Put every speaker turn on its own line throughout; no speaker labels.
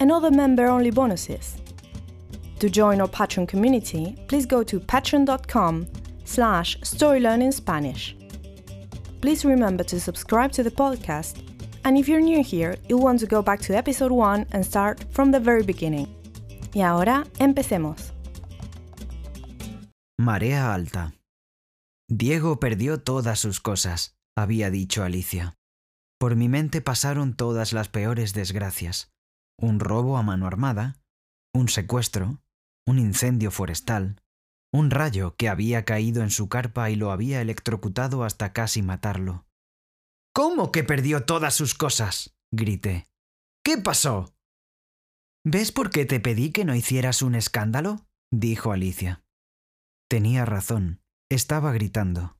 and other member-only bonuses. To join our Patreon community, please go to patreon.com slash storylearningspanish. Please remember to subscribe to the podcast, and if you're new here, you'll want to go back to episode 1 and start from the very beginning. Y ahora, empecemos.
Marea alta. Diego perdió todas sus cosas, había dicho Alicia. Por mi mente pasaron todas las peores desgracias un robo a mano armada, un secuestro, un incendio forestal, un rayo que había caído en su carpa y lo había electrocutado hasta casi matarlo. ¿Cómo que perdió todas sus cosas? grité. ¿Qué pasó? ¿Ves por qué te pedí que no hicieras un escándalo? dijo Alicia. Tenía razón, estaba gritando.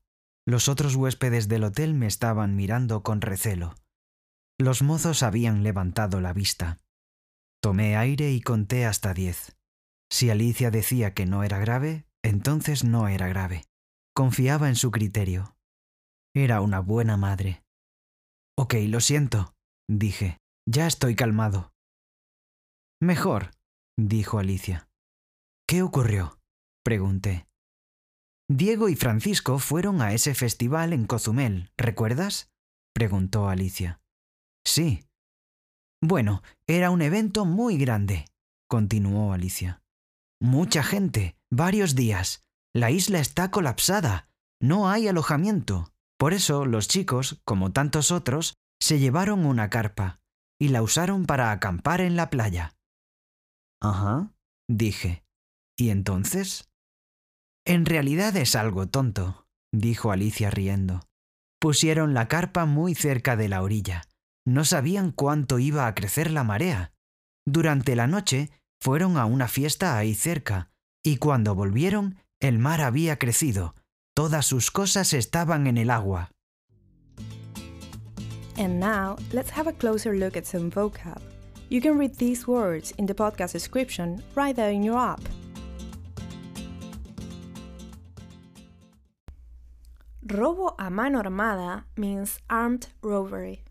Los otros huéspedes del hotel me estaban mirando con recelo. Los mozos habían levantado la vista. Tomé aire y conté hasta diez. Si Alicia decía que no era grave, entonces no era grave. Confiaba en su criterio. Era una buena madre. Ok, lo siento, dije. Ya estoy calmado. Mejor, dijo Alicia. ¿Qué ocurrió? pregunté. Diego y Francisco fueron a ese festival en Cozumel, ¿recuerdas? preguntó Alicia. Sí, bueno, era un evento muy grande, continuó Alicia. Mucha gente, varios días. La isla está colapsada. No hay alojamiento. Por eso los chicos, como tantos otros, se llevaron una carpa y la usaron para acampar en la playa. Ajá, dije. ¿Y entonces? En realidad es algo tonto, dijo Alicia riendo. Pusieron la carpa muy cerca de la orilla no sabían cuánto iba a crecer la marea. Durante la noche fueron a una fiesta ahí cerca, y cuando volvieron, el mar había crecido. Todas sus cosas estaban en el agua.
And now, let's have a closer look at some vocab. You can read these words in the podcast description right there in your app. Robo a mano armada means armed robbery.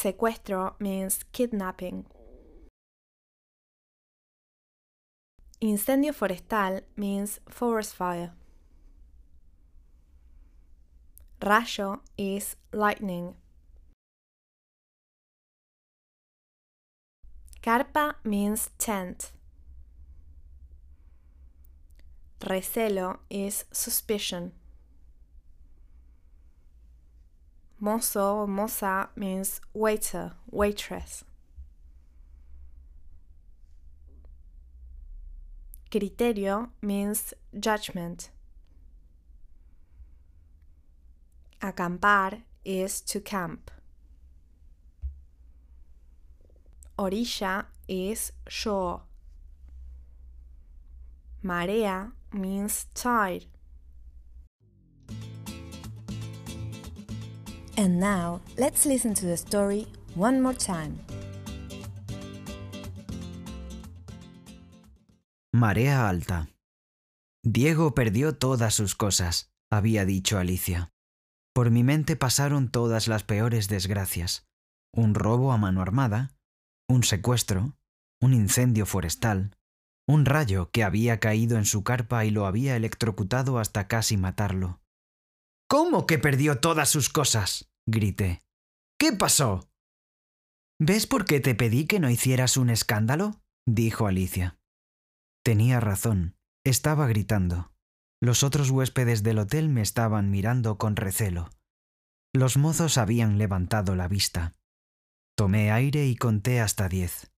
Secuestro means kidnapping. Incendio forestal means forest fire. Rayo is lightning. Carpa means tent. Recelo is suspicion. Mozo or moza means waiter, waitress. Criterio means judgment. Acampar is to camp. Orilla is shore. Marea means tide. And now, let's listen to the story one more time.
Marea alta. Diego perdió todas sus cosas, había dicho Alicia. Por mi mente pasaron todas las peores desgracias. Un robo a mano armada, un secuestro, un incendio forestal, un rayo que había caído en su carpa y lo había electrocutado hasta casi matarlo. ¿Cómo que perdió todas sus cosas? Grité. ¿Qué pasó? ¿Ves por qué te pedí que no hicieras un escándalo? dijo Alicia. Tenía razón, estaba gritando. Los otros huéspedes del hotel me estaban mirando con recelo. Los mozos habían levantado la vista. Tomé aire y conté hasta diez.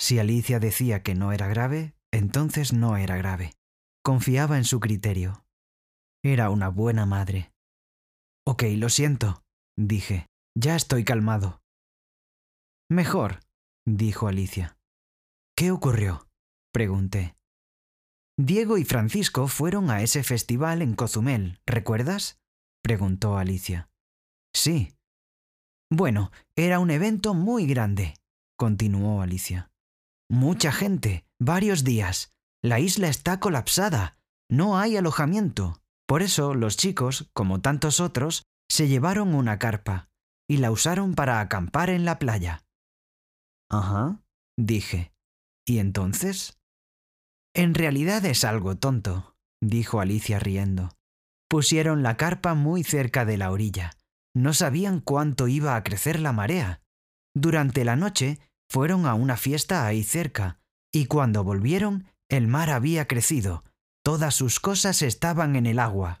Si Alicia decía que no era grave, entonces no era grave. Confiaba en su criterio. Era una buena madre. Ok, lo siento, dije. Ya estoy calmado. Mejor, dijo Alicia. ¿Qué ocurrió? pregunté. Diego y Francisco fueron a ese festival en Cozumel, ¿recuerdas? preguntó Alicia. Sí. Bueno, era un evento muy grande, continuó Alicia. Mucha gente, varios días. La isla está colapsada. No hay alojamiento. Por eso los chicos, como tantos otros, se llevaron una carpa y la usaron para acampar en la playa. Ajá, dije. ¿Y entonces? En realidad es algo tonto, dijo Alicia riendo. Pusieron la carpa muy cerca de la orilla. No sabían cuánto iba a crecer la marea. Durante la noche fueron a una fiesta ahí cerca, y cuando volvieron, el mar había crecido. Todas sus cosas estaban en el agua.